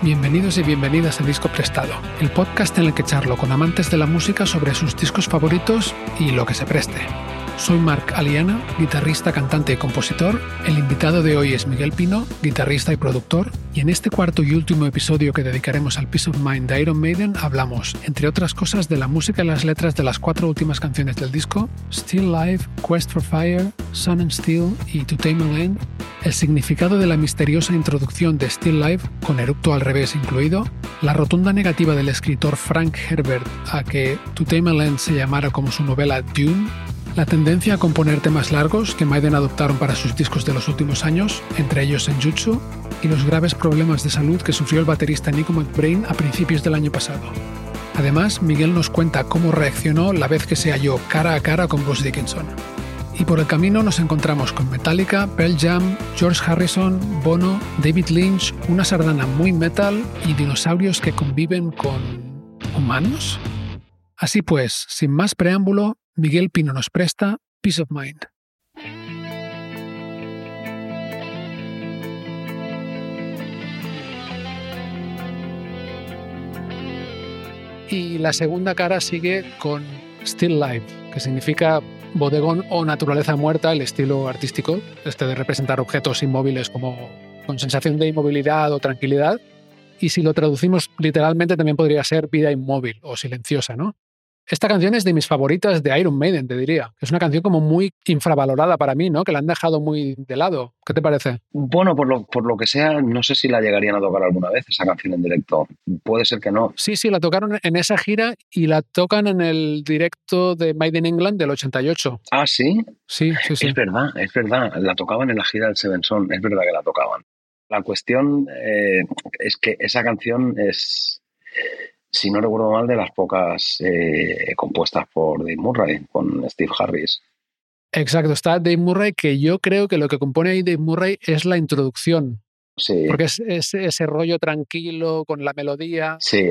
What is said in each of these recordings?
Bienvenidos y bienvenidas a Disco Prestado, el podcast en el que charlo con amantes de la música sobre sus discos favoritos y lo que se preste. Soy Marc Aliana, guitarrista, cantante y compositor. El invitado de hoy es Miguel Pino, guitarrista y productor. Y en este cuarto y último episodio que dedicaremos al Peace of Mind de Iron Maiden, hablamos, entre otras cosas, de la música y las letras de las cuatro últimas canciones del disco: Still Life, Quest for Fire, Sun and Steel y To Tame a Land, el significado de la misteriosa introducción de Still Life, con eructo al revés incluido, la rotunda negativa del escritor Frank Herbert a que To Tame a Land se llamara como su novela Dune, la tendencia a componer temas largos que Maiden adoptaron para sus discos de los últimos años, entre ellos Senjutsu, y los graves problemas de salud que sufrió el baterista Nico McBrain a principios del año pasado. Además, Miguel nos cuenta cómo reaccionó la vez que se halló cara a cara con Bruce Dickinson. Y por el camino nos encontramos con Metallica, Pearl Jam, George Harrison, Bono, David Lynch, una sardana muy metal y dinosaurios que conviven con... humanos. Así pues, sin más preámbulo, Miguel Pino nos presta Peace of Mind. Y la segunda cara sigue con Still Life, que significa bodegón o naturaleza muerta, el estilo artístico, este de representar objetos inmóviles como con sensación de inmovilidad o tranquilidad. Y si lo traducimos literalmente también podría ser vida inmóvil o silenciosa, ¿no? Esta canción es de mis favoritas de Iron Maiden, te diría. Es una canción como muy infravalorada para mí, ¿no? Que la han dejado muy de lado. ¿Qué te parece? Bueno, por lo, por lo que sea, no sé si la llegarían a tocar alguna vez, esa canción en directo. Puede ser que no. Sí, sí, la tocaron en esa gira y la tocan en el directo de Maiden England del 88. Ah, sí. Sí, sí, sí. Es verdad, es verdad. La tocaban en la gira del Seven Son. Es verdad que la tocaban. La cuestión eh, es que esa canción es si no recuerdo mal, de las pocas eh, compuestas por Dave Murray, con Steve Harris. Exacto, está Dave Murray, que yo creo que lo que compone ahí Dave Murray es la introducción. Sí. Porque es, es ese rollo tranquilo con la melodía. Sí,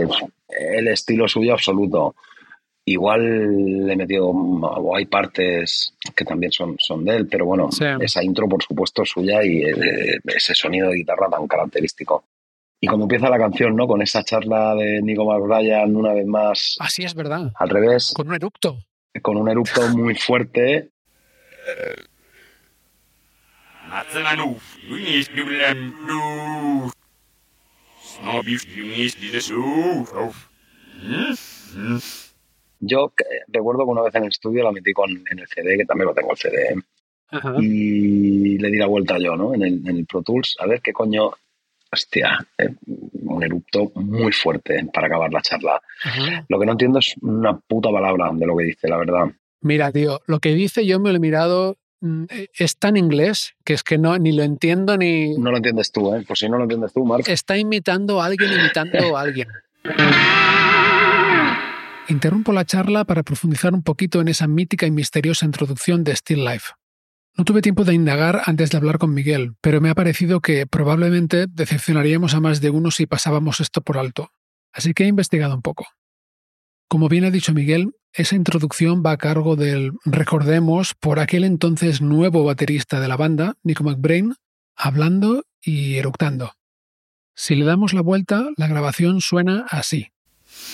el estilo suyo absoluto. Igual le metió, o hay partes que también son, son de él, pero bueno, Sí. esa intro por supuesto es suya y eh, ese sonido de guitarra tan característico. Y como empieza la canción, ¿no? Con esa charla de Nico McBrien una vez más Así es verdad. al revés, Con un eructo. con un erupto muy fuerte. Yo eh, recuerdo que una vez en el estudio la metí con, en el CD, que también lo tengo el CD, Ajá. y le di la vuelta yo, ¿no? En el, en el Pro Tools, a ver qué coño. Hostia, eh, un erupto muy fuerte para acabar la charla. Ajá. Lo que no entiendo es una puta palabra de lo que dice, la verdad. Mira, tío, lo que dice yo me lo he mirado. mm, Es tan inglés que es que no, ni lo entiendo ni. No lo entiendes tú, ¿eh? Por si no lo entiendes tú, Marc. Está imitando a alguien imitando a alguien. Interrumpo la charla para profundizar un poquito en esa mítica y misteriosa introducción de Still Life. No tuve tiempo de indagar antes de hablar con Miguel, pero me ha parecido que probablemente decepcionaríamos a más de uno si pasábamos esto por alto. Así que he investigado un poco. Como bien ha dicho Miguel, esa introducción va a cargo del, recordemos, por aquel entonces nuevo baterista de la banda, Nico McBrain, hablando y eructando. Si le damos la vuelta, la grabación suena así.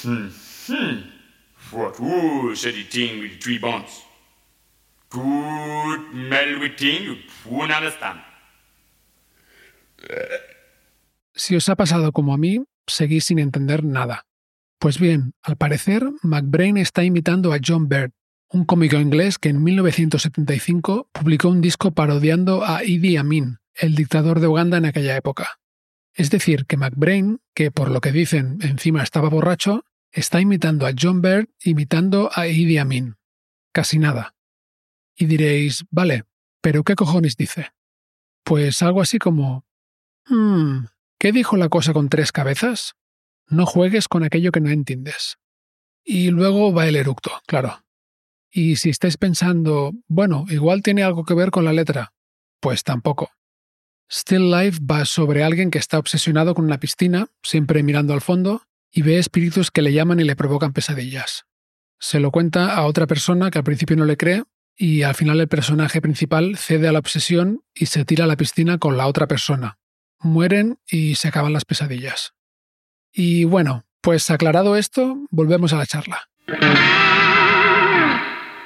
Hmm. Hmm. What? Si os ha pasado como a mí, seguís sin entender nada. Pues bien, al parecer, McBrain está imitando a John Baird, un cómico inglés que en 1975 publicó un disco parodiando a Idi Amin, el dictador de Uganda en aquella época. Es decir, que McBrain, que por lo que dicen encima estaba borracho, está imitando a John Baird imitando a Idi Amin. Casi nada. Y diréis, vale, pero ¿qué cojones dice? Pues algo así como... Hmm, ¿qué dijo la cosa con tres cabezas? No juegues con aquello que no entiendes. Y luego va el eructo, claro. Y si estáis pensando, bueno, igual tiene algo que ver con la letra, pues tampoco. Still Life va sobre alguien que está obsesionado con una piscina, siempre mirando al fondo, y ve espíritus que le llaman y le provocan pesadillas. Se lo cuenta a otra persona que al principio no le cree, y al final el personaje principal cede a la obsesión y se tira a la piscina con la otra persona. Mueren y se acaban las pesadillas. Y bueno, pues aclarado esto, volvemos a la charla.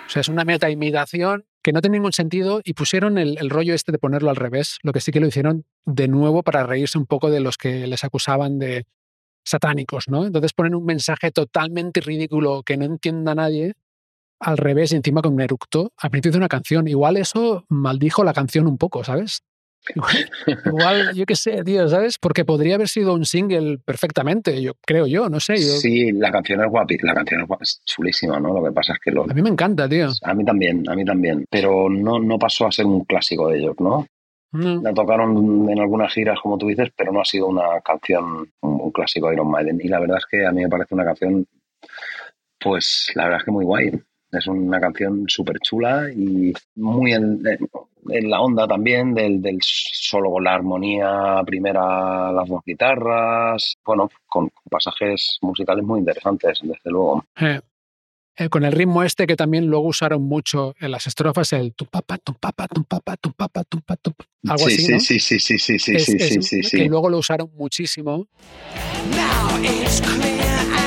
O sea, es una meta imitación que no tiene ningún sentido y pusieron el, rollo este de ponerlo al revés, lo que sí que lo hicieron de nuevo para reírse un poco de los que les acusaban de satánicos, ¿no? Entonces ponen un mensaje totalmente ridículo que no entienda nadie al revés y encima con un eructo al principio de una canción. Igual eso maldijo la canción un poco, ¿sabes? Igual, yo qué sé, tío, ¿sabes? Porque podría haber sido un single perfectamente, yo creo yo, no sé. Yo... Sí, la canción es guapi, la canción es, guapi, es, chulísima, ¿no? Lo que pasa es que lo... A mí me encanta, tío. A mí también, a mí también. Pero no, no pasó a ser un clásico de ellos, ¿no? No. La tocaron en algunas giras, como tú dices, pero no ha sido una canción, un, un clásico de Iron Maiden. Y la verdad es que a mí me parece una canción, pues la verdad es que muy guay. Es una canción súper chula y muy en, en, la onda también del, del, solo con la armonía primera, las dos guitarras, bueno, con, con pasajes musicales muy interesantes, desde luego. Eh, eh, con el ritmo este que también luego usaron mucho en las estrofas, el tu papa, tu papa, tu papa, tu papa, tu papa, tu algo sí, así, sí, ¿no? sí, sí, sí, sí, sí, Es- sí, es- sí, sí, sí. Que luego lo usaron muchísimo. Now it's clear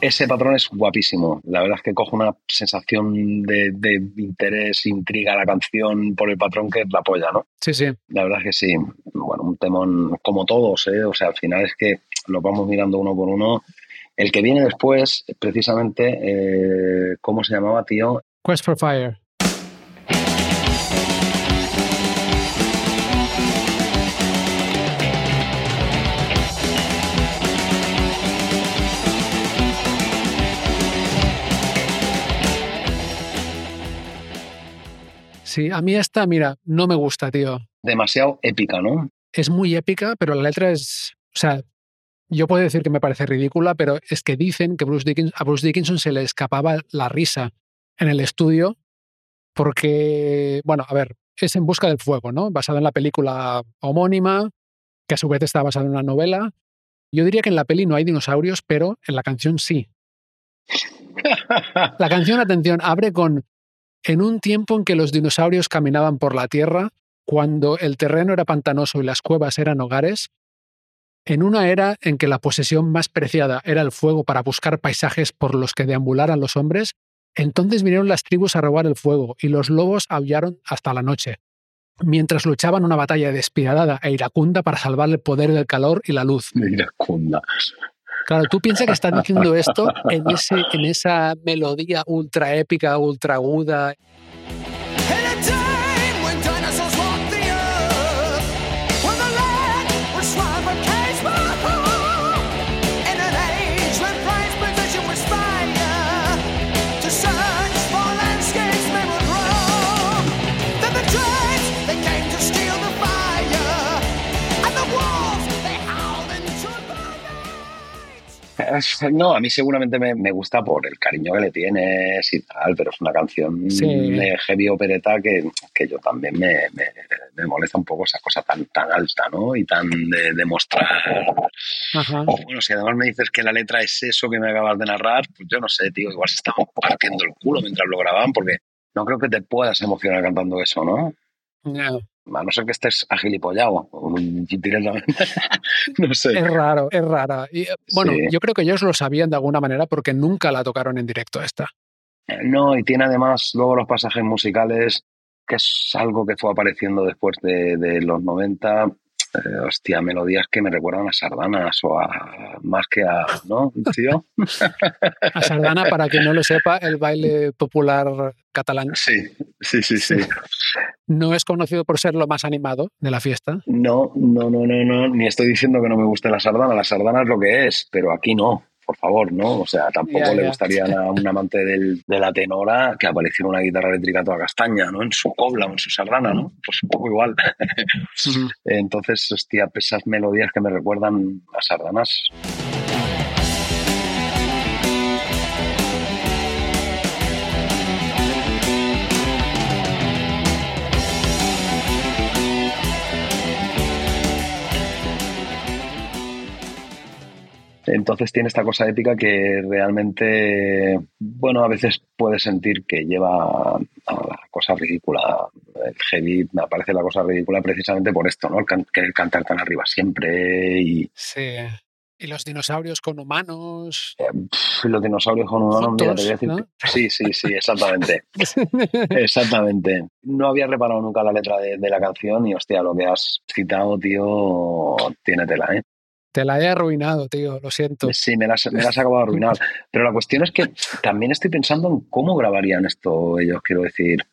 Ese patrón es guapísimo. La verdad es que coge una sensación de, de interés, intriga a la canción por el patrón que la polla, ¿no? Sí, sí. La verdad es que sí. Bueno, un temón como todos, ¿eh? O sea, al final es que lo vamos mirando uno por uno. El que viene después, precisamente, eh, ¿cómo se llamaba, tío? Quest for Fire. Sí, a mí esta, mira, no me gusta, tío. Demasiado épica, ¿no? Es muy épica, pero la letra es. O sea, yo puedo decir que me parece ridícula, pero es que dicen que Bruce Dickens, a Bruce Dickinson se le escapaba la risa en el estudio porque, bueno, a ver, es En Busca del Fuego, ¿no? Basada en la película homónima, que a su vez está basada en una novela. Yo diría que en la peli no hay dinosaurios, pero en la canción sí. La canción, atención, abre con en un tiempo en que los dinosaurios caminaban por la tierra, cuando el terreno era pantanoso y las cuevas eran hogares, en una era en que la posesión más preciada era el fuego para buscar paisajes por los que deambularan los hombres, entonces vinieron las tribus a robar el fuego y los lobos aullaron hasta la noche, mientras luchaban una batalla despiadada e iracunda para salvar el poder del calor y la luz. Claro, tú piensas que estás diciendo esto en, ese, en esa melodía ultra épica, ultra aguda. No, a mí seguramente me, me gusta por el cariño que le tienes y tal, pero es una canción Sí. de heavy opereta que, que yo también me, me, me molesta un poco esa cosa tan, tan alta, ¿no? Y tan de, de mostrar. Ajá. O bueno, si además me dices que la letra es eso que me acabas de narrar, pues yo no sé, tío, igual se estaban partiendo el culo mientras lo grababan, porque no creo que te puedas emocionar cantando eso, ¿no? Ya. A no ser que estés agilipollado, no sé. Es raro, es rara. Y, eh, bueno, Sí. yo creo que ellos lo sabían de alguna manera porque nunca la tocaron en directo esta. No, y tiene además luego los pasajes musicales, que es algo que fue apareciendo después de, de los 90. Eh, hostia, melodías que me recuerdan a sardanas o a más que a. ¿No, tío? A Sardana, para quien no lo sepa, el baile popular catalán Sí, sí, sí, sí. no es conocido por ser lo más animado de la fiesta. No, no, no, no, no. Ni estoy diciendo que no me guste la sardana. La sardana es lo que es, pero aquí no. Por favor, ¿no? O sea, tampoco le gustaría a un amante del- de la tenora que apareciera una guitarra eléctrica toda castaña, ¿no? En su cobla o en su sardana, ¿no? Pues un poco igual. Entonces, hostia, esas melodías que me recuerdan a sardanas. Entonces tiene esta cosa épica que realmente, bueno, a veces puede sentir que lleva a la cosa ridícula. El heavy me parece la cosa ridícula precisamente por esto, ¿no? El can- querer cantar tan arriba siempre y Sí. Y los dinosaurios con humanos. eh, los dinosaurios con humanos, mira, te voy a decir Juntos, que- Sí, sí, sí, exactamente. Exactamente. No había reparado nunca la letra de, de la canción y, hostia, lo que has citado, tío, tiene tela, ¿eh? Te la he arruinado, tío, lo siento. Sí, me las, me las acabo de arruinar. Pero la cuestión es que también estoy pensando en cómo grabarían esto ellos, quiero decir.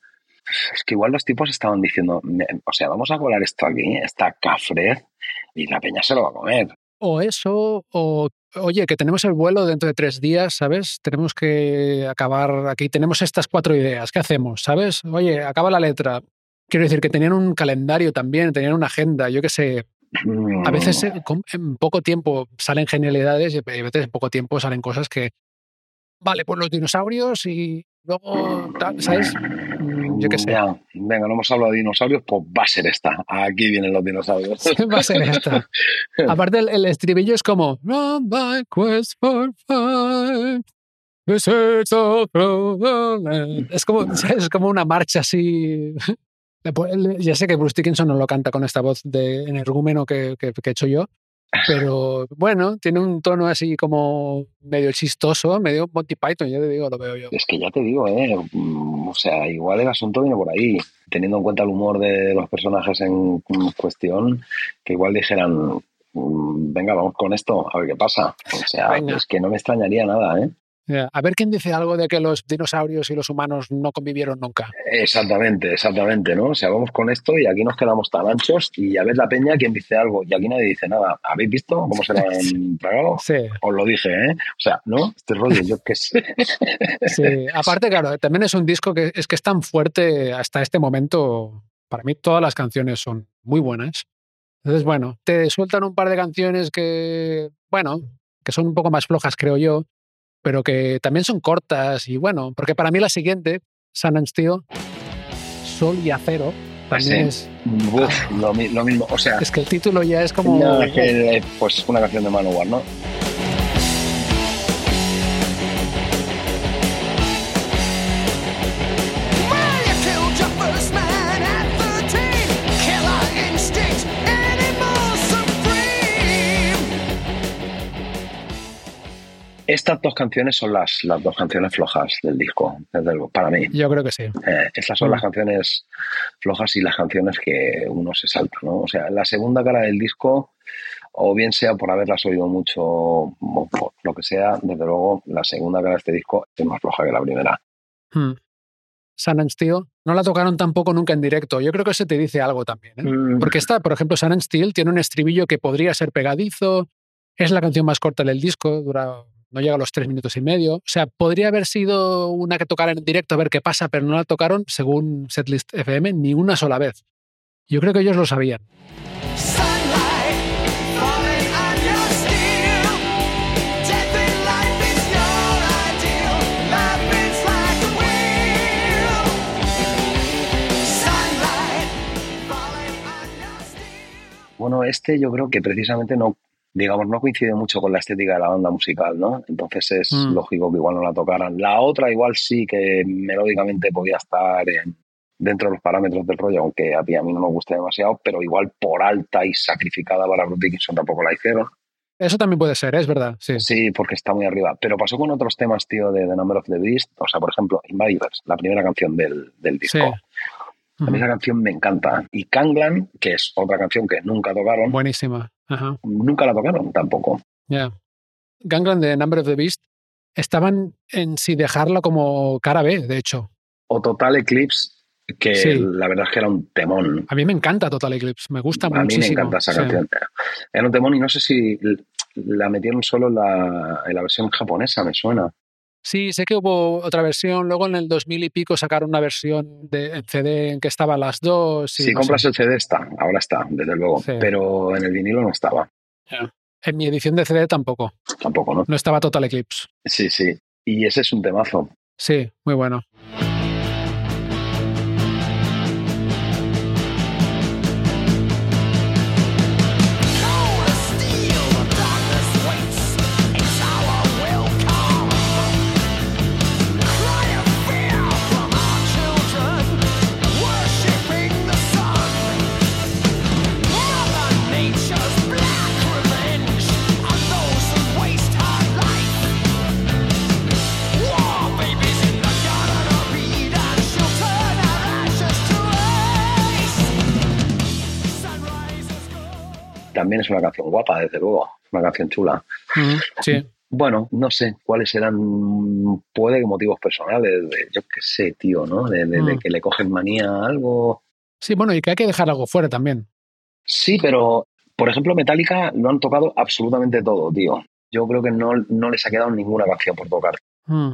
Es que igual los tipos estaban diciendo, o sea, vamos a colar esto aquí, esta cafre, y la peña se lo va a comer. O eso, o oye, que tenemos el vuelo dentro de tres días, ¿sabes? Tenemos que acabar aquí, tenemos estas cuatro ideas, ¿qué hacemos? ¿Sabes? Oye, acaba la letra. Quiero decir que tenían un calendario también, tenían una agenda, yo qué sé. A veces con- en poco tiempo salen genialidades y a veces en poco tiempo salen cosas que, vale, pues los dinosaurios y luego, tal, ¿sabes? Mm, Yo qué sé. Ya, venga, no hemos hablado de dinosaurios, pues va a ser esta. Aquí vienen los dinosaurios. Va a ser esta. Aparte, el, el estribillo es como On my quest for fun, the search of the land". Es como, es como una marcha así. Ya sé que Bruce Dickinson no lo canta con esta voz de energúmeno que, que, que he hecho yo, pero bueno, tiene un tono así como medio chistoso, medio Monty Python, ya te digo, lo veo yo. Es que ya te digo, ¿eh? Mm, O sea, igual el asunto viene por ahí, teniendo en cuenta el humor de los personajes en cuestión, que igual dijeran, mm, venga, vamos con esto, a ver qué pasa. O sea, Venga. es que no me extrañaría nada, ¿eh? A ver quién dice algo de que los dinosaurios y los humanos no convivieron nunca. Exactamente, exactamente, ¿no? O sea, vamos con esto y aquí nos quedamos tan anchos y a ver la peña quien dice algo y aquí nadie dice nada. ¿Habéis visto cómo se lo han tragado? Sí. Os lo dije, ¿eh? O sea, ¿no? Este rollo, yo qué sé. Sí, aparte, claro, también es un disco que es que es tan fuerte hasta este momento. Para mí, todas las canciones son muy buenas. Entonces, bueno, te sueltan un par de canciones que, bueno, que son un poco más flojas, creo yo, pero que también son cortas. Y bueno, porque para mí la siguiente, Sun and Steel, Sol y Acero, también Sí. es. Uf, lo, mi- lo mismo, o sea, Es que el título ya es como. no, es que, pues una canción de Manowar, ¿no? Estas dos canciones son las, las dos canciones flojas del disco, desde luego, para mí. Yo creo que sí. Eh, estas son Mm. las canciones flojas y las canciones que uno se salta, ¿no? O sea, la segunda cara del disco, o bien sea por haberlas oído mucho, o por lo que sea, desde luego, la segunda cara de este disco es más floja que la primera. Hmm. Sun and Steel no la tocaron tampoco nunca en directo. Yo creo que eso te dice algo también. ¿eh? Mm, Porque esta, por ejemplo, Sun and Steel tiene un estribillo que podría ser pegadizo, es la canción más corta del disco, dura, no llega a los tres minutos y medio. O sea, podría haber sido una que tocaran en directo a ver qué pasa, pero no la tocaron, según Setlist FM, ni una sola vez. Yo creo que ellos lo sabían. Bueno, este yo creo que precisamente no, digamos, no coincide mucho con la estética de la banda musical, ¿no? Entonces es Mm. lógico que igual no la tocaran. La otra igual sí que melódicamente podía estar en- dentro de los parámetros del rollo, aunque a ti a mí no me guste demasiado, pero igual por alta y sacrificada para Bruce Dickinson tampoco la hicieron. Eso también puede ser, ¿eh? es verdad. Sí. Sí, porque está muy arriba. Pero pasó con otros temas, tío, de The Number of the Beast. O sea, por ejemplo, Invaders, la primera canción del, del disco. Sí. A mí esa canción me encanta. Y Kanglan, que es otra canción que nunca tocaron, Buenísima. Ajá. nunca la tocaron tampoco. Ya. Gangland de Number of the Beast estaban en si dejarla como cara B, de hecho. O Total Eclipse, que Sí. la verdad es que era un temón. A mí me encanta Total Eclipse, me gusta A mí muchísimo. me encanta esa Sí. canción. Era un temón y no sé si la metieron solo la, en la versión japonesa, me suena. Sí, sé que hubo otra versión, luego en el 2000 y pico sacaron una versión de, en CD en que estaban las dos. y si no compras sé. el CD está, ahora está, desde luego. Sí. Pero en el vinilo no estaba, En mi edición de CD tampoco, tampoco, ¿no? no estaba Total Eclipse. Sí, sí. Y ese es un temazo. Sí, muy bueno. También es una canción guapa, desde luego, una canción chula. Ujú, Sí. Bueno, no sé cuáles eran, puede que motivos personales, de, yo qué sé, tío, ¿no? De, de- de Mm. que le cogen manía a algo. Sí, bueno, y que hay que dejar algo fuera también. Sí, pero, por ejemplo, Metallica lo han tocado absolutamente todo, tío. Yo creo que no, no les ha quedado ninguna canción por tocar. Mm.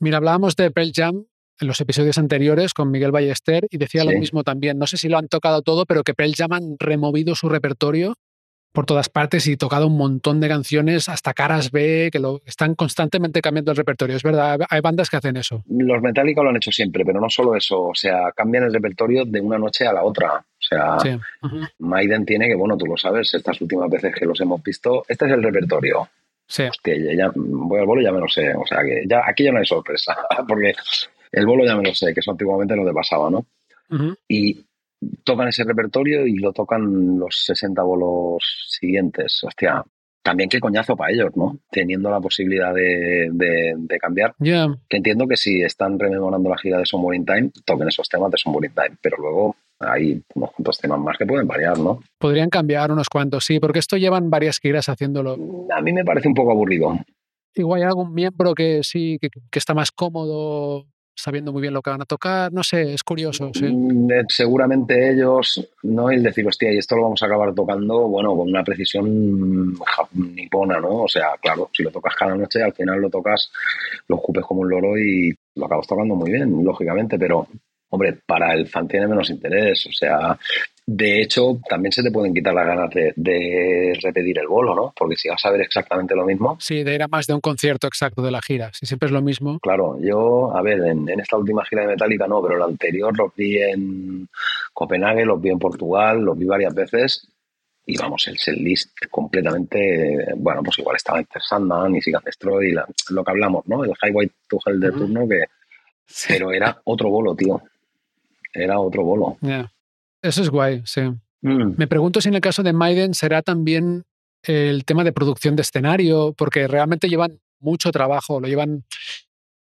Mira, hablábamos de Pearl Jam en los episodios anteriores con Miguel Ballester y decía lo mismo también. No sé si lo han tocado todo, pero que Pearl Jam han removido su repertorio por todas partes y tocado un montón de canciones, hasta caras B, que lo están constantemente cambiando el repertorio. Es verdad, hay bandas que hacen eso. Los Metallica lo han hecho siempre, pero no solo eso, o sea, cambian el repertorio de una noche a la otra. O sea, Sí. Maiden tiene que, bueno, tú lo sabes, estas últimas veces que los hemos visto, este es el repertorio. Sí. Hostia, ya, ya- voy al bolo y ya me lo sé. O sea, que ya aquí ya no hay sorpresa, porque el bolo ya me lo sé, que eso antiguamente no te pasaba, ¿no? Ujú. Y tocan ese repertorio y lo tocan los 60 bolos siguientes. Hostia, también qué coñazo para ellos, ¿no? Teniendo la posibilidad de, de- de cambiar. Ya. Que entiendo que si están rememorando la gira de Somewhere in Time, toquen esos temas de Somewhere in Time, pero luego hay unos cuantos temas más que pueden variar, ¿no? Podrían cambiar unos cuantos, sí, porque esto llevan varias giras haciéndolo. A mí me parece un poco aburrido. Igual hay algún miembro que sí, que, que está más cómodo sabiendo muy bien lo que van a tocar. No sé, es curioso, sí. Mm, eh, Seguramente ellos, ¿no? El decir, hostia, y esto lo vamos a acabar tocando, bueno, con una precisión nipona, ¿no? O sea, claro, si lo tocas cada noche, al final lo tocas, lo escupes como un loro y lo acabas tocando muy bien, lógicamente, pero, hombre, para el fan tiene menos interés, o sea, de hecho, también se te pueden quitar las ganas de, de repetir el bolo, ¿no? Porque si vas a ver exactamente lo mismo, Sí, de ir a más de un concierto exacto de la gira. Si siempre es lo mismo. Claro, yo, a ver, en, en esta última gira de Metallica no, pero la anterior los vi en Copenhague, los vi en Portugal, los vi varias veces y vamos, el set list completamente, bueno, pues igual estaba Enter Sandman y Sigan Destroy, la- lo que hablamos, ¿no? El Highway to Hell de turno, que, Sí. pero era otro bolo, tío. Era otro bolo. Ya. Eso es guay, sí. Mm. Me pregunto si en el caso de Maiden será también el tema de producción de escenario, porque realmente llevan mucho trabajo, lo llevan.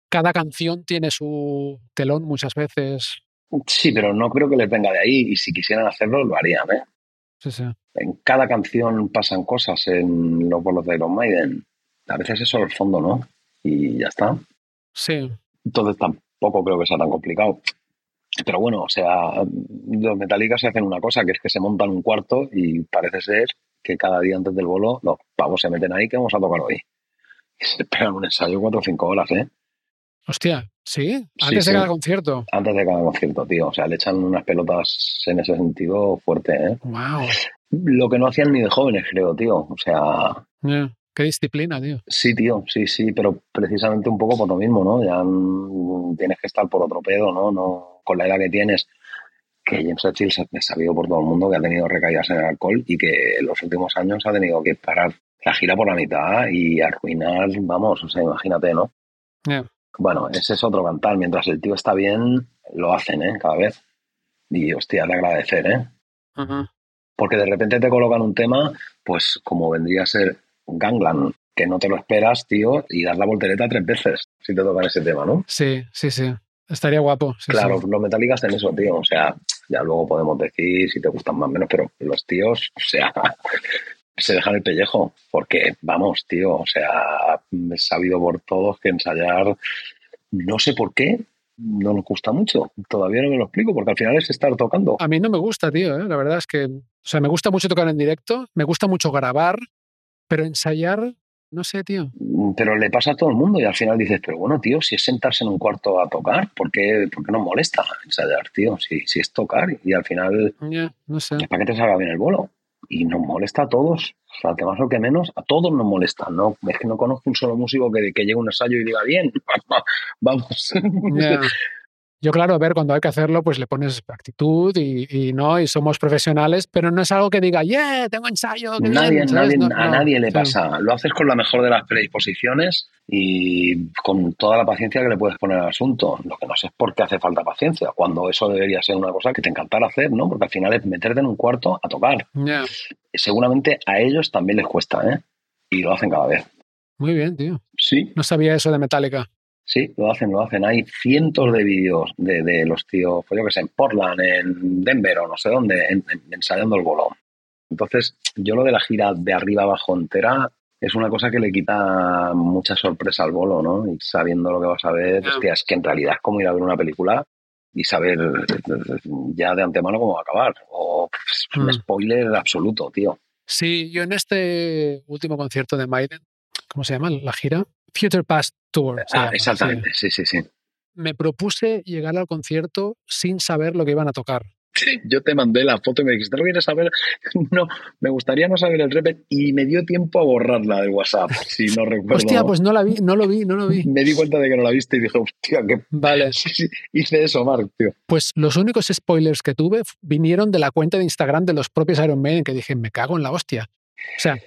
Cada canción tiene su telón muchas veces. Sí, pero no creo que les venga de ahí y si quisieran hacerlo, lo harían, ¿eh? Sí, sí. En cada canción pasan cosas en los bolos de Iron Maiden. A veces es solo el fondo, ¿no? Y ya está. Sí, Entonces tampoco creo que sea tan complicado. Pero bueno, o sea, los Metallica se hacen una cosa, que es que se montan un cuarto y parece ser que cada día antes del bolo los pavos se meten ahí que vamos a tocar hoy. Y se pegan un ensayo cuatro o cinco horas, ¿eh? Hostia, ¿sí? Sí, Antes de sí. cada concierto. Antes de cada concierto, tío. O sea, le echan unas pelotas en ese sentido fuerte, ¿eh? Wow. Lo que no hacían ni de jóvenes, creo, tío. O sea, Qué disciplina, tío. Sí, tío, sí, sí, pero precisamente un poco por lo mismo, ¿no? Ya mm, tienes que estar por otro pedo, ¿no? no Con la edad que tienes, que James se- es sabido por todo el mundo que ha tenido recaídas en el alcohol y que en los últimos años ha tenido que parar la gira por la mitad y arruinar, vamos, o sea, imagínate, ¿no? Ya. Bueno, ese es otro cantar. Mientras el tío está bien, lo hacen, ¿eh? Cada vez. Y, hostia, de agradecer, ¿eh? Porque de repente te colocan un tema, pues como vendría a ser Gangland, que no te lo esperas, tío, y das la voltereta tres veces si te tocan ese tema, ¿no? Sí, sí, sí. Estaría guapo. sí, claro, sí. los Metallica hacen eso, tío. O sea, ya luego podemos decir si te gustan más o menos, pero los tíos, o sea, se dejan el pellejo. Porque, vamos, tío, o sea, es sabido por todos que ensayar, no sé por qué, no nos gusta mucho. Todavía no me lo explico, porque al final es estar tocando. A mí no me gusta, tío. ¿eh? La verdad es que, o sea, me gusta mucho tocar en directo, me gusta mucho grabar, pero ensayar, no sé, tío. Pero le pasa a todo el mundo y al final dices, pero bueno, tío, si es sentarse en un cuarto a tocar, ¿por qué, por qué nos molesta ensayar, tío? Si, si es tocar y al final Ya, no sé. es para que te salga bien el bolo. Y nos molesta a todos, o sea, que más o que menos, a todos nos molesta. No, es que no conozco un solo músico que, que llegue a un ensayo y diga, bien, vamos. Yo, claro, a ver, cuando hay que hacerlo, pues le pones actitud y, y no, y somos profesionales, pero no es algo que diga, yeah, tengo ensayo. qué Nadie, bien", nadie- No, a no, nadie le sí. pasa. Lo haces con la mejor de las predisposiciones y con toda la paciencia que le puedes poner al asunto. Lo que no sé es por qué hace falta paciencia, cuando eso debería ser una cosa que te encantara hacer, ¿no? Porque al final es meterte en un cuarto a tocar. Seguramente a ellos también les cuesta, ¿eh? Y lo hacen cada vez. Muy bien, tío. Sí, No sabía eso de Metallica. Sí, lo hacen, lo hacen. Hay cientos de vídeos de, de los tíos, pues yo que sé, en Portland, en Denver o no sé dónde, en- en- ensayando el bolo. Entonces, yo lo de la gira de arriba abajo entera es una cosa que le quita mucha sorpresa al bolo, ¿no? Y sabiendo lo que vas a ver, Ya. hostia, es que en realidad es como ir a ver una película y saber ya de antemano cómo va a acabar. O pff, un Mm. spoiler absoluto, tío. Sí, yo en este último concierto de Maiden, ¿cómo se llama la gira? Future Past Tour. Ah, llama, exactamente, sí, sí, sí. sí. Me propuse llegar al concierto sin saber lo que iban a tocar. Yo te mandé la foto y me dijiste, ¿no quieres saber? No, me gustaría no saber el repet y me dio tiempo a borrarla de WhatsApp, si no recuerdo. Hostia, pues no la vi, no lo vi, no lo vi. Me di cuenta de que no la viste y dije, hostia, que Vale, sí, sí, hice eso, Mark, tío. pues los únicos spoilers que tuve vinieron de la cuenta de Instagram de los propios Iron Maiden que dije, me cago en la hostia. O sea,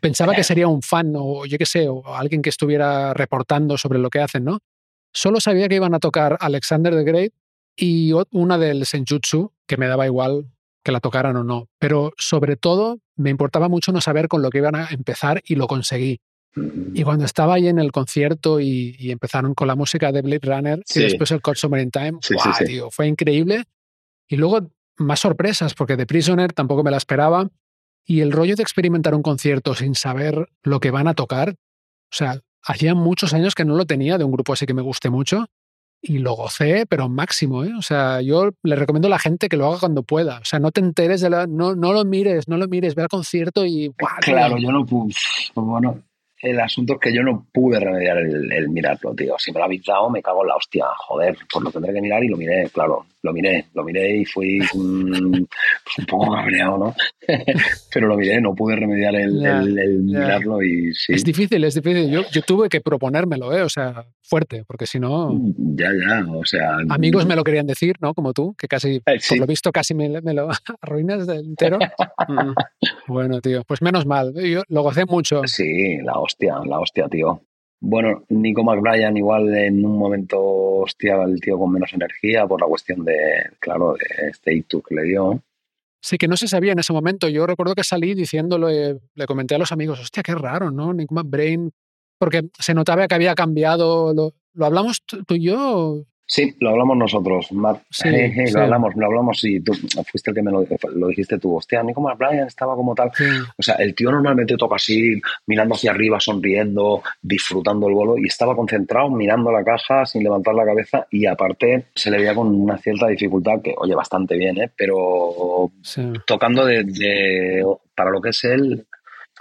pensaba que sería un fan o yo qué sé, o alguien que estuviera reportando sobre lo que hacen, ¿no? Solo sabía que iban a tocar Alexander the Great y una del Senjutsu, que me daba igual que la tocaran o no. Pero sobre todo me importaba mucho no saber con lo que iban a empezar y lo conseguí. Y cuando estaba ahí en el concierto y, y empezaron con la música de Blade Runner Sí. y después el Cold Summer in Time, Sí. Fue increíble. Y luego más sorpresas, porque The Prisoner tampoco me la esperaba. Y el rollo de experimentar un concierto sin saber lo que van a tocar, o sea, hacía muchos años que no lo tenía de un grupo así que me guste mucho. Y lo gocé, pero máximo, ¿eh? O sea, yo le recomiendo a la gente que lo haga cuando pueda. O sea, no te enteres de la... No, no lo mires, no lo mires, ve al concierto y... Claro, yo no pude. Bueno, el asunto es que yo no pude remediar el, el mirarlo, tío. Si me lo habéis dado, me cago en la hostia. Joder, pues lo tendré que mirar y lo miré, claro. Lo miré, lo miré y fui mm, pues un poco cabreado, ¿no? Pero lo miré, no pude remediar el, mirarlo y sí. Es difícil, es difícil. Yo, yo tuve que proponérmelo, ¿eh? O sea, fuerte, porque si no, Ya, ya, o sea. amigos me lo querían decir, ¿no? Como tú, que casi, Eh, sí. por lo visto, casi me, me lo arruinas entero. Mm. Bueno, tío, pues menos mal. Yo lo gocé mucho. Sí, la hostia, la hostia, tío. Bueno, Nico McBrien igual en un momento, hostia, el tío con menos energía por la cuestión de, claro, de este ictus que le dio. Sí, que no se sabía en ese momento. Yo recuerdo que salí diciéndole, le comenté a los amigos, hostia, qué raro, ¿no? Nick McBrain, porque se notaba que había cambiado. ¿Lo, lo hablamos tú y yo? Sí, lo hablamos nosotros, Mark. Sí. Lo hablamos, lo hablamos y tú fuiste el que me lo, lo dijiste tú. Hostia, Nico McBrien estaba como tal. Sí. O sea, el tío normalmente toca así, mirando hacia arriba, sonriendo, disfrutando el bolo y estaba concentrado mirando la caja sin levantar la cabeza y aparte se le veía con una cierta dificultad que, oye, bastante bien, ¿eh? Pero tocando de, de- para lo que es él,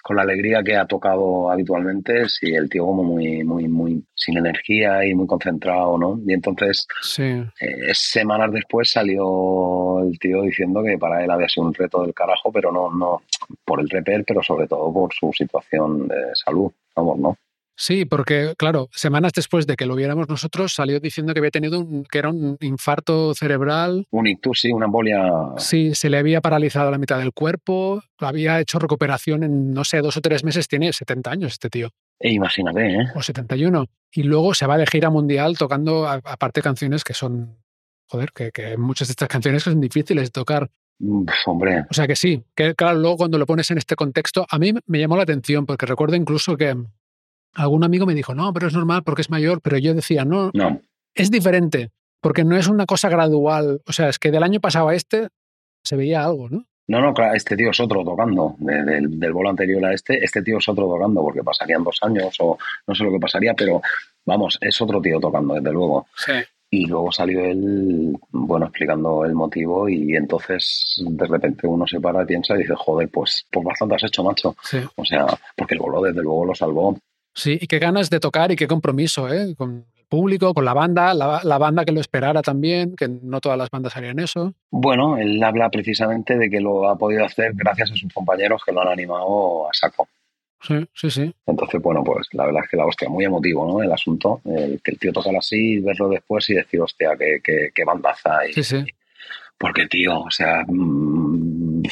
con la alegría que ha tocado habitualmente, sí, el tío como muy, muy, muy sin energía y muy concentrado, ¿no? Y entonces, Sí. eh, semanas después salió el tío diciendo que para él había sido un reto del carajo, pero no, no por el reper, pero sobre todo por su situación de salud, vamos, ¿no? Sí, porque, claro, semanas después de que lo viéramos nosotros, salió diciendo que había tenido un, que era un infarto cerebral. Un ictus, sí, una embolia. Sí, se le había paralizado la mitad del cuerpo, había hecho recuperación en, no sé, dos o tres meses. Tiene 70 años este tío, E imagínate, ¿eh? o 71. Y luego se va de gira mundial tocando, aparte, canciones que son, joder, que, que muchas de estas canciones que son difíciles de tocar. Uf, hombre, O sea que sí, que claro, luego cuando lo pones en este contexto, a mí me llamó la atención, porque recuerdo incluso que algún amigo me dijo, no, pero es normal porque es mayor, pero yo decía, no, no. es diferente, porque no es una cosa gradual. O sea, es que del año pasado a este se veía algo, ¿no? No, no, claro, este tío es otro tocando. de- del, del bolo anterior a este, este tío es otro tocando, porque pasarían dos años o no sé lo que pasaría, pero vamos, es otro tío tocando, desde luego. Sí. Y luego salió él, bueno, explicando el motivo y entonces de repente uno se para y piensa y dice, joder, pues, pues bastante has hecho, macho. Sí. O sea, porque el bolo desde luego lo salvó. Sí, y qué ganas de tocar y qué compromiso, ¿eh? Con el público, con la banda, la, la banda que lo esperara también, que no todas las bandas harían eso. Bueno, él habla precisamente de que lo ha podido hacer gracias a sus compañeros que lo han animado a saco. Sí, sí, sí. Entonces, bueno, pues la verdad es que la hostia, muy emotivo, ¿no? El asunto, el que el tío tocara así, verlo después y decir, hostia, qué, qué, qué bandaza. Y, Sí, sí. Porque, tío, o sea, mm,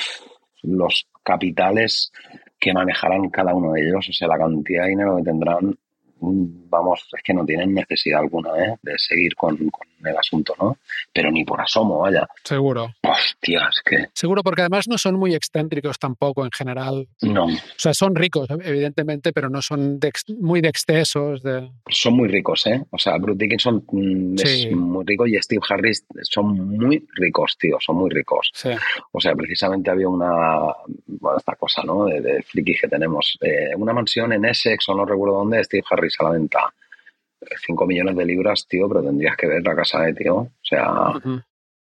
los capitales que manejarán cada uno de ellos, o sea, la cantidad de dinero que tendrán, mm, vamos, es que no tienen necesidad alguna ¿eh? de seguir con, con el asunto, ¿no? Pero ni por asomo, vaya. Seguro. Buah, Hostia, es que Seguro, porque además no son muy excéntricos tampoco en general. no. O sea, son ricos, evidentemente, pero no son de muy de excesos. De... Son muy ricos, ¿eh? O sea, Bruce Dickinson mm, Sí. es muy rico y Steve Harris son muy ricos, tío, son muy ricos. Sí. O sea, precisamente había una, bueno, esta cosa, ¿no? De, de frikis que tenemos. Eh, una mansión en Essex o no recuerdo dónde, Steve Harris a la venta. 5 millones de libras, tío, pero tendrías que ver la casa de tío. O sea,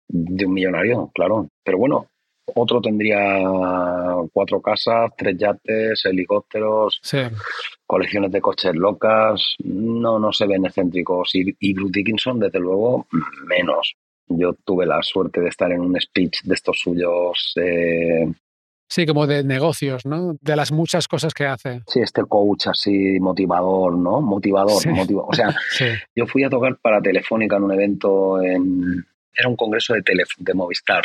de un millonario, claro. Pero bueno, otro tendría cuatro casas, tres yates, helicópteros, Sí. colecciones de coches locas. No, no se ven excéntricos. Y, y Bruce Dickinson, desde luego, menos. Yo tuve la suerte de estar en un speech de estos suyos. eh, Sí, como de negocios, ¿no? De las muchas cosas que hace. sí, este coach así motivador, ¿no? Motivador, Sí. motiva- O sea, Sí. yo fui a tocar para Telefónica en un evento en. Era un congreso de, tele, de Movistar.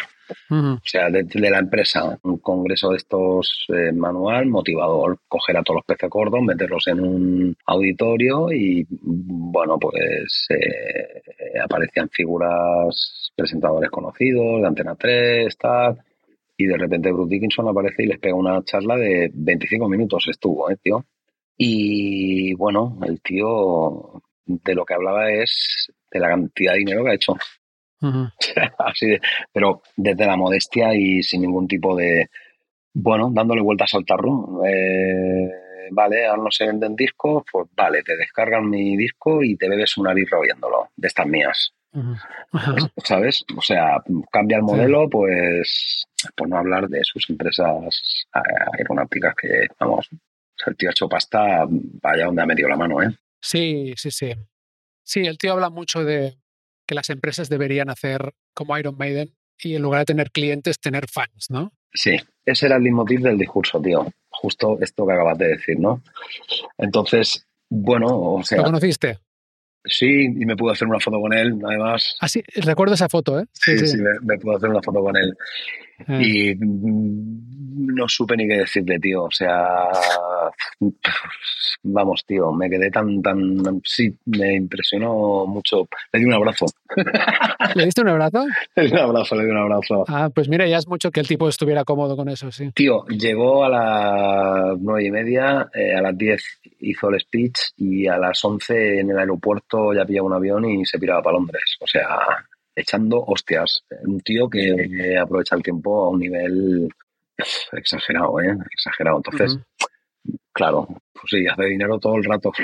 O sea, de, de la empresa, un congreso de estos eh, manual, motivador, coger a todos los peces gordos, meterlos en un auditorio y, bueno, pues eh, aparecían figuras, presentadores conocidos, de Antena 3, tal, y de repente Bruce Dickinson aparece y les pega una charla de 25 minutos, estuvo, ¿eh, tío? Y, bueno, el tío de lo que hablaba es de la cantidad de dinero que ha hecho. Así de, pero desde la modestia y sin ningún tipo de, bueno, dándole vueltas al tarro. Eh, vale, ahora no se venden discos, pues vale, te descargan mi disco y te bebes una birra oyéndolo, de estas mías. ¿sabes? O sea, cambia el modelo, pues, por no hablar de sus empresas eh, aeronáuticas que, vamos, el tío ha hecho pasta, vaya donde ha metido la mano, ¿eh? Sí, sí, sí. Sí, el tío habla mucho de que las empresas deberían hacer como Iron Maiden y en lugar de tener clientes, tener fans, ¿no? Sí, ese era el leitmotiv del discurso, tío. Justo esto que acabas de decir, ¿no? Entonces, bueno, o ¿Lo sea, conociste? Sí, y me pude hacer una foto con él, además. Ah, sí, recuerdo esa foto, ¿eh? Sí, sí, me, me pude hacer una foto con él. Eh, Y mm, no supe ni qué decirle, tío. O sea, vamos, tío, me quedé tan, tan, sí, me impresionó mucho. Le di un abrazo, ¿Le diste un abrazo? le di un abrazo, le di un abrazo. Ah, pues mira, ya es mucho que el tipo estuviera cómodo con eso, sí. Tío, llegó a las nueve y media, eh, a las diez hizo el speech y a las once en el aeropuerto ya pillaba un avión y se piraba para Londres. O sea, echando hostias. Un tío que aprovecha el tiempo a un nivel exagerado, ¿eh? Exagerado. Entonces. Claro, pues sí, hace dinero todo el rato.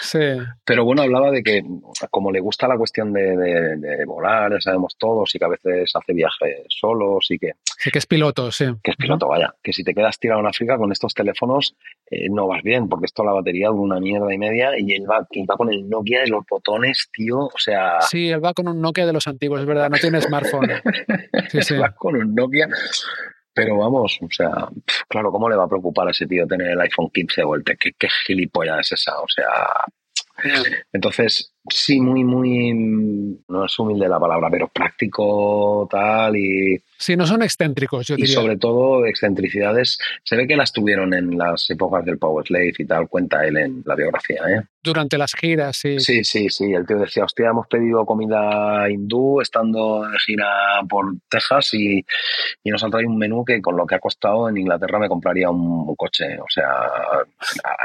Sí, Pero bueno, hablaba de que como le gusta la cuestión de, de- de volar, ya sabemos todos, y que a veces hace viajes solos y que, sí que es piloto, sí. que es piloto, vaya, que si te quedas tirado en África con estos teléfonos eh, no vas bien, porque esto la batería dura una mierda y media y él va, y va con el Nokia y los botones, tío, o sea, Sí, él va con un Nokia de los antiguos, es verdad, no tiene smartphone. Sí, sí. va con un Nokia. Pero vamos, o sea, claro, ¿cómo le va a preocupar a ese tío tener el iPhone 15 de vuelta? ¿Qué, qué gilipollas es esa? O sea, entonces, sí, muy, muy, no es humilde la palabra, pero práctico, tal, y, Sí, no son excéntricos, yo y diría. sobre todo excentricidades. Se ve que las tuvieron en las épocas del Power Slave y tal, cuenta él en la biografía, ¿eh? Durante las giras, sí. Sí, sí, sí. El tío decía, hostia, hemos pedido comida hindú estando de gira por Texas y, y nos han traído un menú que con lo que ha costado en Inglaterra me compraría un, un coche. O sea,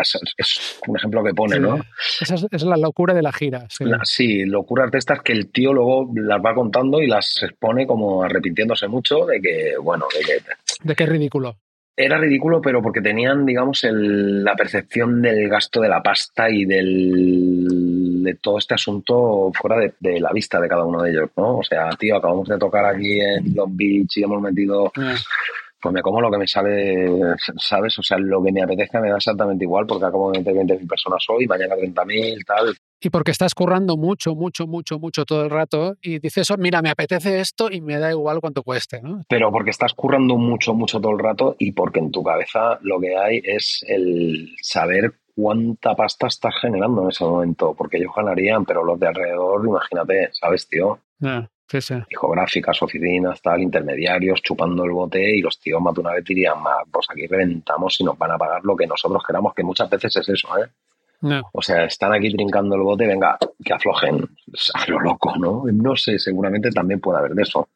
es, es un ejemplo que pone, Sí. ¿no? Esa es, es la locura de la gira. Sí. Sí, locuras de estas que el tío luego las va contando y las expone como arrepintiéndose mucho de que, bueno, de que De qué ridículo. era ridículo, pero porque tenían, digamos, el- la percepción del gasto de la pasta y del, de todo este asunto fuera de, de la vista de cada uno de ellos, ¿no? O sea, tío, acabamos de tocar aquí en Long Beach y hemos metido, Eh, pues me como lo que me sale, ¿sabes? O sea, lo que me apetezca me da exactamente igual porque acabo de meter 20.000 personas hoy, mañana 30.000, tal. Y porque estás currando mucho, mucho, mucho, mucho todo el rato y dices, "Oh, mira, me apetece esto y me da igual cuánto cueste, ¿no? Pero porque estás currando mucho, mucho todo el rato y porque en tu cabeza lo que hay es el saber cuánta pasta estás generando en ese momento, porque ellos ganarían, pero los de alrededor, imagínate, ¿sabes, tío? Eh, sí, sí. Discográficas, oficinas, tal, intermediarios, chupando el bote y los tíos más de una vez dirían, "Ma, pues aquí reventamos y nos van a pagar lo que nosotros queramos, que muchas veces es eso, ¿eh? Eh, O sea, están aquí trincando el bote, venga, que aflojen, a lo loco, ¿no? No sé, seguramente también puede haber de eso.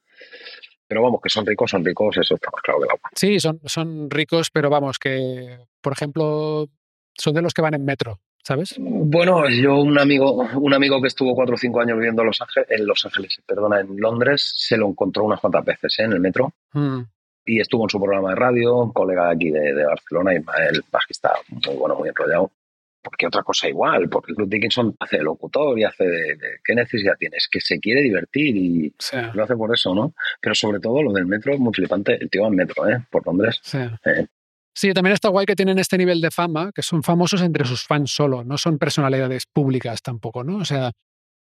Pero vamos, que son ricos, son ricos, eso está más claro que el agua. Sí, son, son ricos, pero vamos, que, por ejemplo, son de los que van en metro, ¿sabes? Bueno, yo un amigo, un amigo que estuvo cuatro o cinco años viviendo en Los Ángeles, en Los Ángeles, perdona, en Londres, se lo encontró unas cuantas veces ¿eh? en el metro Mm, y estuvo en su programa de radio, un colega de aquí de, de Barcelona, Ismael bajista muy bueno, muy enrollado. Porque otra cosa igual, porque Luke Dickinson hace de locutor y hace de, de- ¿Qué necesidad tienes? Que se quiere divertir y sí, lo hace por eso, ¿no? Pero sobre todo lo del metro es muy flipante. El tío va en metro, ¿eh? Por Londres. sí. Eh, Sí, también está guay que tienen este nivel de fama, que son famosos entre sus fans solo, no son personalidades públicas tampoco, ¿no? O sea,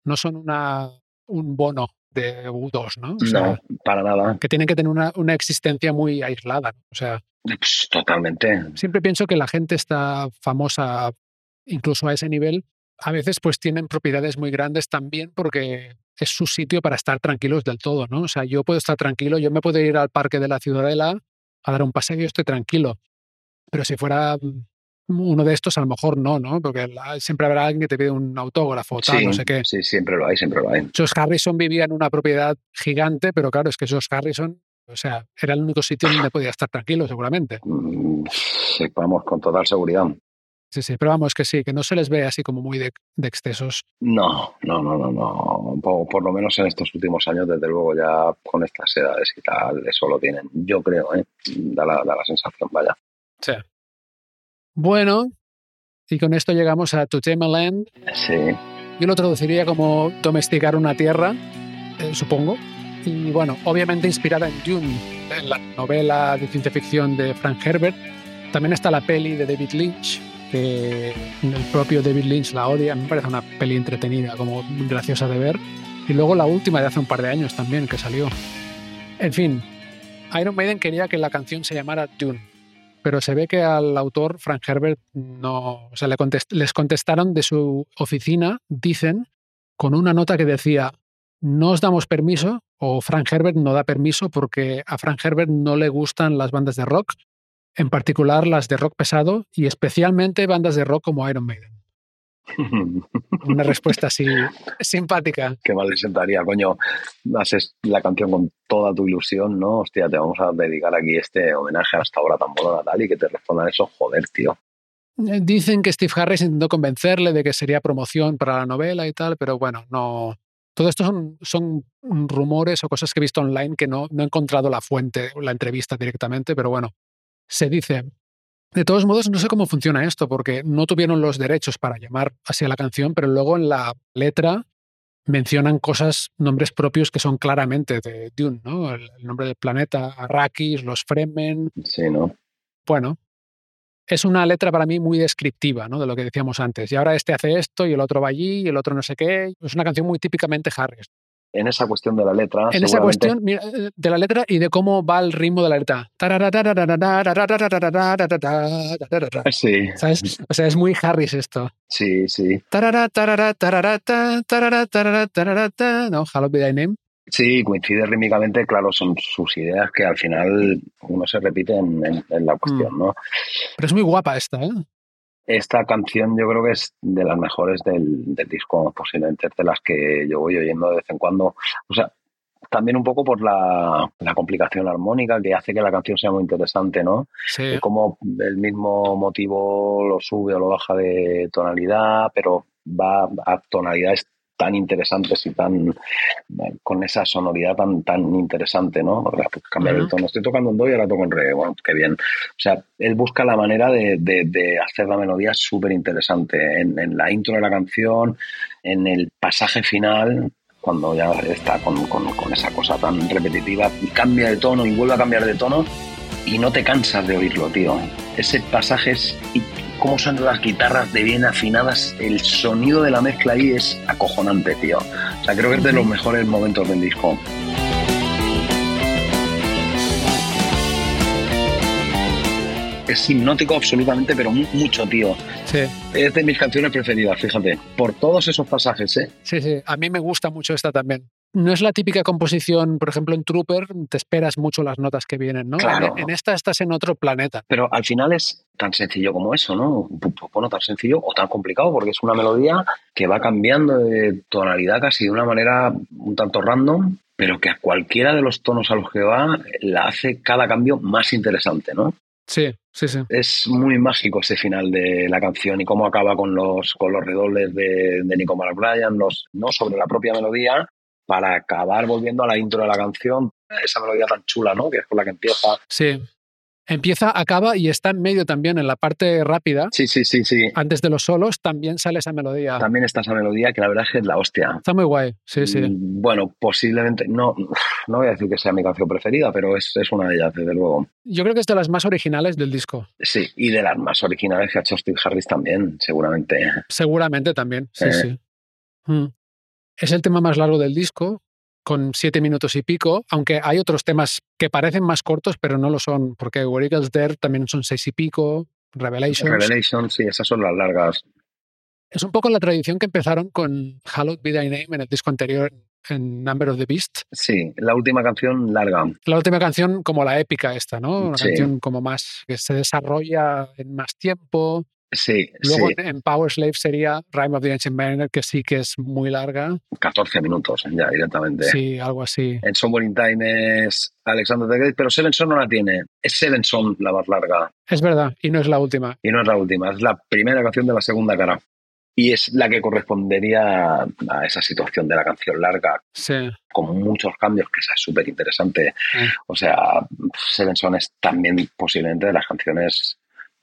no son una, un bono de U2, ¿no? O sea, no, para nada. que tienen que tener una, una existencia muy aislada. ¿no? O sea, Pues, totalmente. siempre pienso que la gente está famosa incluso a ese nivel. A veces pues tienen propiedades muy grandes también porque es su sitio para estar tranquilos del todo, ¿no? O sea, yo puedo estar tranquilo, yo me puedo ir al parque de la Ciudadela a dar un paseo y yo estoy tranquilo. Pero si fuera mm, uno de estos, a lo mejor no, ¿no? Porque siempre habrá alguien que te pide un autógrafo, tal, Sí, no sé qué. sí, siempre lo hay, siempre lo hay. Josh Harrison vivía en una propiedad gigante, pero claro, es que Josh Harrison, o sea, era el único sitio donde podía estar tranquilo, seguramente. Mm, sí, vamos, con total seguridad. Sí, sí, pero vamos, que sí, que no se les ve así como muy de, de excesos. No, no, no, no, no. Por, por lo menos en estos últimos años, desde luego, ya con estas edades y tal, eso lo tienen. Yo creo, ¿eh? Da la, da la sensación, vaya. Sí. Bueno, y con esto llegamos a Land. Sí, Yo lo traduciría como domesticar una tierra, eh, supongo. Y bueno, obviamente inspirada en Dune, en la novela de ciencia ficción de Frank Herbert. También está la peli de David Lynch, que el propio David Lynch la odia. Me parece una peli entretenida, como graciosa de ver. Y luego la última de hace un par de años también, que salió. En fin, Iron Maiden quería que la canción se llamara Dune. Pero se ve que al autor, Frank Herbert, no. O sea, le les contestaron de su oficina, dicen, con una nota que decía: No os damos permiso, o Frank Herbert no da permiso porque a Frank Herbert no le gustan las bandas de rock, en particular las de rock pesado y especialmente bandas de rock como Iron Maiden. Una respuesta así simpática. qué mal le sentaría, coño. Haces la canción con toda tu ilusión, ¿no? Hostia, te vamos a dedicar aquí este homenaje a esta obra tan buena, Natal, y que te respondan eso, joder, tío. Eh, Dicen que Steve Harris intentó convencerle de que sería promoción para la novela y tal, pero bueno, no. Todo esto son, son rumores o cosas que he visto online que no, no he encontrado la fuente, la entrevista directamente, pero bueno, se dice. De todos modos, no sé cómo funciona esto, porque no tuvieron los derechos para llamar así a la canción, pero luego en la letra mencionan cosas, nombres propios que son claramente de Dune, ¿no? El, el nombre del planeta, Arrakis, los Fremen, Sí, ¿no? bueno, es una letra para mí muy descriptiva, ¿no? De lo que decíamos antes. Y ahora este hace esto y el otro va allí y el otro no sé qué. Es una canción muy típicamente Harris. En esa cuestión de la letra. En esa cuestión mira, eh, de la letra y de cómo va el ritmo de la letra. Sí, ¿Sabes? O sea, es muy Harris esto. sí, sí. ¿No? Hallowed be thy name. Sí, coincide rítmicamente, claro, son sus ideas que al final uno se repite en, en- en la cuestión, ¿no? Pero es muy guapa esta, ¿eh? Esta canción yo creo que es de las mejores del, del disco, posiblemente de las que yo voy oyendo de vez en cuando. O sea, también un poco por la, la complicación armónica que hace que la canción sea muy interesante, ¿no? Sí. De cómo el mismo motivo lo sube o lo baja de tonalidad, pero va a tonalidades tan interesantes y tan con esa sonoridad tan tan interesante, ¿no? O sea, pues cambiar el tono. Estoy tocando en do y ahora toco en re. Bueno, qué bien. O sea, él busca la manera de, de- de hacer la melodía súper interesante. En, en la intro de la canción, en el pasaje final, cuando ya está con, con- con esa cosa tan repetitiva, y cambia de tono y vuelve a cambiar de tono y no te cansas de oírlo, tío. Ese pasaje es... cómo son las guitarras de bien afinadas, el sonido de la mezcla ahí es acojonante, tío. O sea, creo que es de los mejores momentos del disco. Es hipnótico absolutamente, pero mu- mucho, tío. Sí, Es de mis canciones preferidas, fíjate. Por todos esos pasajes, ¿eh? sí, sí. A mí me gusta mucho esta también. No es la típica composición, por ejemplo, en Trooper te esperas mucho las notas que vienen, ¿no? Claro. En, en esta estás en otro planeta. Pero al final es tan sencillo como eso, ¿no? Bueno, tan sencillo o tan complicado, porque es una melodía que va cambiando de tonalidad casi de una manera un tanto random pero que a cualquiera de los tonos a los que va la hace cada cambio más interesante, ¿no? Sí, sí, sí. Es muy mágico ese final de la canción y cómo acaba con los, con los redobles de, de Nico Bryan, los, ¿no? sobre la propia melodía, para acabar volviendo a la intro de la canción, esa melodía tan chula, ¿no? Que es con la que empieza. Sí. Empieza, acaba y está en medio también, en la parte rápida. Sí, sí, sí, sí. Antes de los solos también sale esa melodía. También está esa melodía que la verdad es que es la hostia. Está muy guay, sí, sí. Mm, Bueno, posiblemente, no, no voy a decir que sea mi canción preferida, pero es, es una de ellas, desde luego. Yo creo que es de las más originales del disco. Sí, y de las más originales que ha hecho Steve Harris también, seguramente. Seguramente también, sí, Eh. sí. Mm. Es el tema más largo del disco, con siete minutos y pico, aunque hay otros temas que parecen más cortos, pero no lo son, porque Where Eagles There también son seis y pico, Revelations. Revelation, sí, esas son las largas. Es un poco la tradición que empezaron con Hallowed Be Thy Name en el disco anterior, en Number of the Beast. Sí, la última canción larga. La última canción como la épica esta, ¿no? Una Sí. canción como más que se desarrolla en más tiempo. Sí, Luego sí, en Power Slave sería Rime of the Ancient Mariner, que sí que es muy larga. 14 minutos ya directamente. Sí, algo así. En Somewhere in Time es Alexander the Great, pero Seven Son no la tiene. Es Seven Son la más larga. Es verdad, y no es la última. Y no es la última, es la primera canción de la segunda cara. Y es la que correspondería a esa situación de la canción larga, Sí. con muchos cambios, que esa es súper interesante. Ah. O sea, Seven Son es también posiblemente de las canciones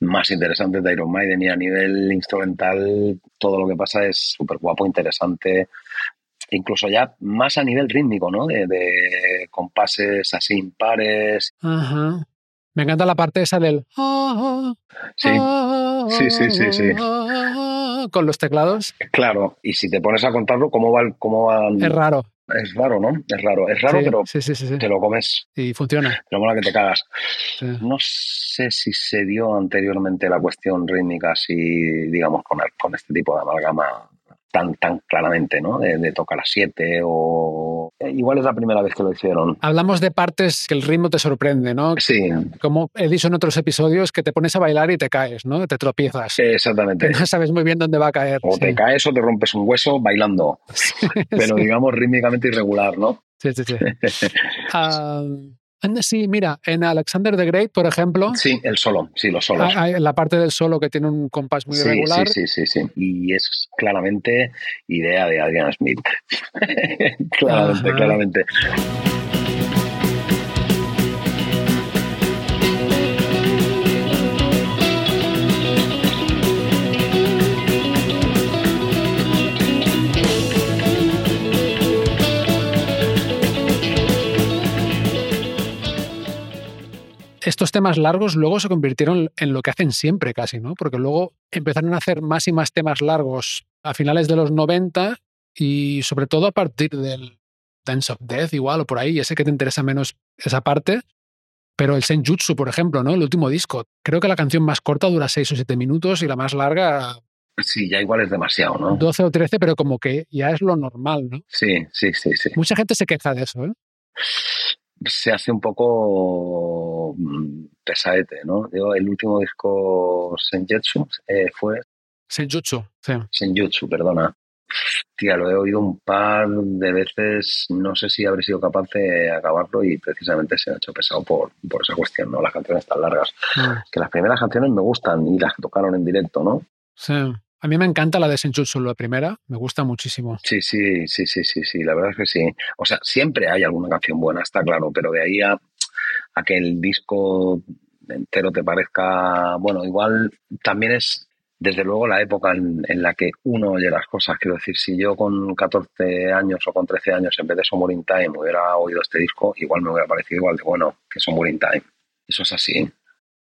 más interesantes de Iron Maiden y a nivel instrumental todo lo que pasa es súper guapo, interesante, incluso ya más a nivel rítmico, ¿no? De, de compases así impares. Ajá. Me encanta la parte esa del... ah, Sí, Sí, sí, sí, sí. Con los teclados. claro. Y si te pones a contarlo, ¿cómo va? el- Cómo van? Es raro. Es raro, ¿no? Es raro, es raro, sí, pero sí, sí, te lo comes, Y funciona. te lo mola que te cagas. No sé si se dio anteriormente la cuestión rítmica así, digamos, con, con este tipo de amalgama tan, tan claramente, ¿no? De, de tocar a siete o... Igual es la primera vez que lo hicieron. Hablamos de partes que el ritmo te sorprende, ¿no? Sí, Como he dicho en otros episodios, que te pones a bailar y te caes, ¿no? Te tropiezas. Que exactamente. no sabes muy bien dónde va a caer. O sí. te caes o te rompes un hueso bailando, pero digamos rítmicamente irregular, ¿no? Sí, sí, sí. Ah, sí, mira, en Alexander the Great, por ejemplo, Sí, el solo, sí, los solos. hay, la parte del solo que tiene un compás muy Sí, irregular. sí, sí, sí, sí. Y es claramente idea de Adrian Smith. claramente, Ajá. claramente. Estos temas largos luego se convirtieron en lo que hacen siempre casi, ¿no? Porque luego empezaron a hacer más y más temas largos a finales de los 90 y sobre todo a partir del Dance of Death igual o por ahí, ya sé que te interesa menos esa parte, pero el Senjutsu, por ejemplo, ¿no? El último disco, creo que la canción más corta dura 6 o 7 minutos y la más larga Sí, ya igual es demasiado, ¿no? 12 o 13, pero como que ya es lo normal, ¿no? Sí, sí, sí, sí. Mucha gente se queja de eso, ¿eh? Se hace un poco mm, pesadete, ¿no? Digo, el último disco Senjutsu eh, fue Senjutsu, sí. Senjutsu, perdona. Tía, lo he oído un par de veces, no sé si habré sido capaz de acabarlo y precisamente se me ha hecho pesado por, por esa cuestión, ¿no? Las canciones tan largas. Ah, Que las primeras canciones me gustan y las que tocaron en directo, ¿no? sí. A mí me encanta la de Senjutsu, la primera, me gusta muchísimo. Sí, sí, sí, sí, sí, sí, la verdad es que sí. O sea, siempre hay alguna canción buena, está claro, pero de ahí a, a que el disco entero te parezca, bueno, igual también es desde luego la época en, la que uno oye las cosas. Quiero decir, si yo con 14 años o con 13 años en vez de Somewhere in Time hubiera oído este disco, igual me hubiera parecido igual de bueno que Somewhere in Time. Eso es así.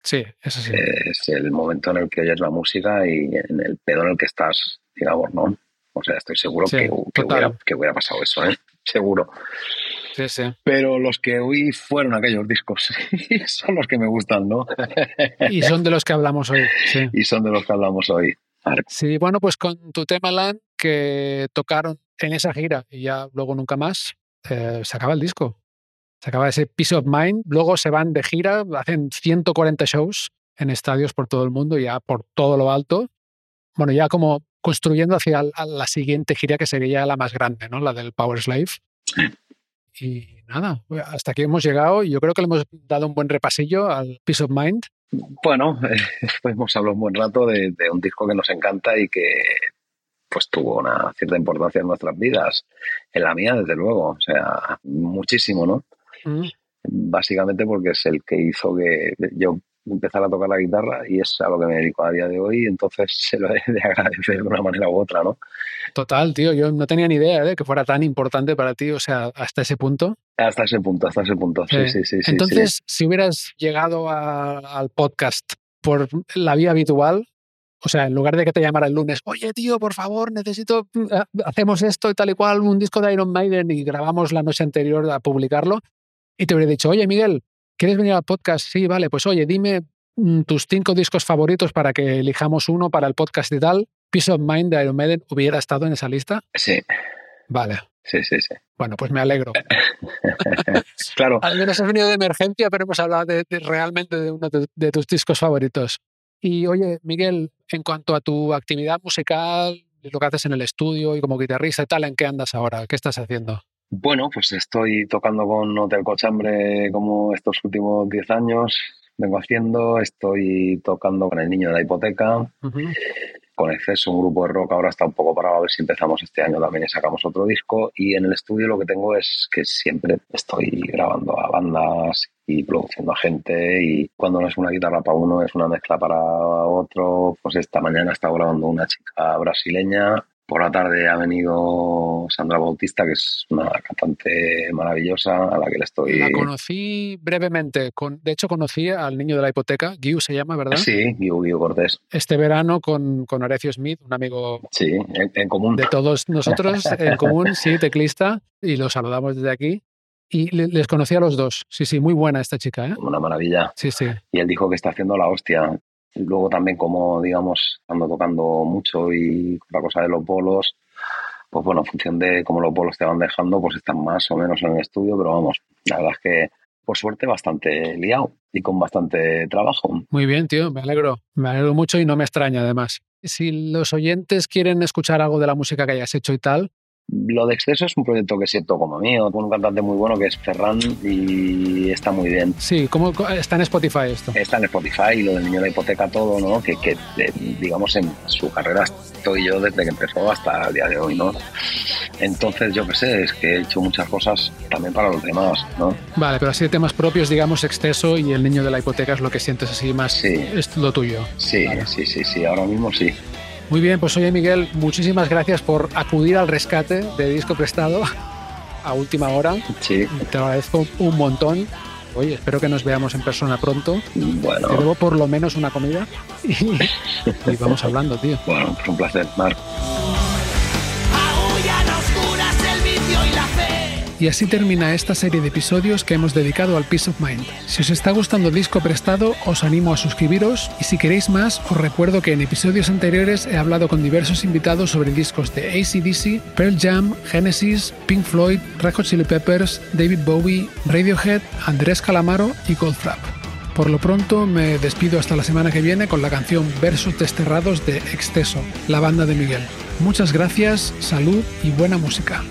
Sí, eso sí. Es el momento en el que oyes la música y en el pedo en el que estás, digamos, ¿no? O sea, estoy seguro Sí, que, que hubiera, que hubiera pasado eso, ¿eh? Seguro. Sí, sí. Pero los que oí fueron aquellos discos y son los que me gustan, ¿no? Y son de los que hablamos hoy. Sí. y son de los que hablamos hoy. Sí, bueno, pues con tu tema Land, que tocaron en esa gira y ya luego nunca más, eh, se acaba el disco. Se acaba ese Peace of Mind. Luego se van de gira, hacen 140 shows en estadios por todo el mundo, ya por todo lo alto. Bueno, ya como construyendo hacia la siguiente gira que sería la más grande, ¿no? La del Power Slave. Y nada, hasta aquí hemos llegado y yo creo que le hemos dado un buen repasillo al Peace of Mind. Bueno, pues hemos hablado un buen rato de, de un disco que nos encanta y que pues tuvo una cierta importancia en nuestras vidas. En la mía, desde luego, o sea, muchísimo, ¿no? Mm. Básicamente porque es el que hizo que yo empezara a tocar la guitarra y es a lo que me dedico a día de hoy, entonces se lo he de agradecer de una manera u otra, ¿no? Total, tío, yo no tenía ni idea de que fuera tan importante para ti, o sea, hasta ese punto. Hasta ese punto, hasta ese punto, sí, Eh, sí, sí. sí, Entonces, sí. si hubieras llegado a- al podcast por la vía habitual, o sea, en lugar de que te llamara el lunes, oye, tío, por favor, necesito, mm, ha- hacemos esto y tal y cual, un disco de Iron Maiden y grabamos la noche anterior a publicarlo, y te hubiera dicho, oye, Miguel, ¿quieres venir al podcast? Sí, vale, pues oye, dime mm, tus cinco discos favoritos para que elijamos uno para el podcast y tal. Peace of Mind de Iron Maiden hubiera estado en esa lista. Sí, Vale. sí, sí, sí. Bueno, pues me alegro. Claro, Al menos has venido de emergencia, pero hemos hablado de, de- realmente de uno de, de tus discos favoritos. Y oye, Miguel, en cuanto a tu actividad musical, lo que haces en el estudio y como guitarrista y tal, ¿en qué andas ahora? ¿Qué estás haciendo? Bueno, pues estoy tocando con Hotel Cochambre como estos últimos 10 años vengo haciendo, estoy tocando con El Niño de la Hipoteca, con Exceso, un grupo de rock, ahora está un poco parado, a ver si empezamos este año también y sacamos otro disco. Y en el estudio lo que tengo es que siempre estoy grabando a bandas y produciendo a gente y cuando no es una guitarra para uno es una mezcla para otro. Pues esta mañana he estado grabando una chica brasileña. Por la tarde ha venido Sandra Bautista, que es una cantante maravillosa a la que le estoy... La conocí brevemente. Con, de hecho, conocí al niño de la hipoteca, Giu se llama, ¿verdad? Sí, Guiu, Guiu Cortés. Este verano con, con Horacio Smith, un amigo Sí, en, en común. de todos nosotros en común, sí, teclista, y lo saludamos desde aquí. Y le- les conocí a los dos. Sí, sí, muy buena esta chica, ¿eh? Una maravilla. Sí, sí. y él dijo que está haciendo la hostia. Luego también como, digamos, ando tocando mucho y la cosa de los bolos, pues bueno, en función de cómo los bolos te van dejando, pues están más o menos en el estudio, pero vamos, la verdad es que por suerte bastante liado y con bastante trabajo. Muy bien, tío, me alegro. Me alegro mucho y no me extraña, además. Si los oyentes quieren escuchar algo de la música que hayas hecho y tal, Lo de Exceso es un proyecto que siento como mío, con un cantante muy bueno que es Ferran y está muy bien. sí, ¿cómo está en Spotify esto? Está en Spotify, lo del niño de la hipoteca, todo, ¿no? Que, que eh, digamos, en su carrera estoy yo desde que empezó hasta el día de hoy, ¿no? Entonces, yo qué sé, es que he hecho muchas cosas también para los demás, ¿no? Vale, pero así de temas propios, digamos, exceso y el niño de la hipoteca es lo que sientes así más, Sí. es lo tuyo. Sí, Vale. sí, sí, sí, ahora mismo sí. Muy bien, pues oye Miguel, muchísimas gracias por acudir al rescate de disco prestado a última hora. Sí, Te agradezco un montón. Oye, espero que nos veamos en persona pronto. bueno, Te debo por lo menos una comida y, y vamos hablando, tío. bueno, pues un placer, Marc. Y así termina esta serie de episodios que hemos dedicado al Peace of Mind. Si os está gustando Disco Prestado, os animo a suscribiros y si queréis más, os recuerdo que en episodios anteriores he hablado con diversos invitados sobre discos de ACDC, Pearl Jam, Genesis, Pink Floyd, Red Hot Chili Peppers, David Bowie, Radiohead, Andrés Calamaro y Goldfrapp. Por lo pronto me despido hasta la semana que viene con la canción Versos Desterrados de Exceso, la banda de Miguel. Muchas gracias, salud y buena música.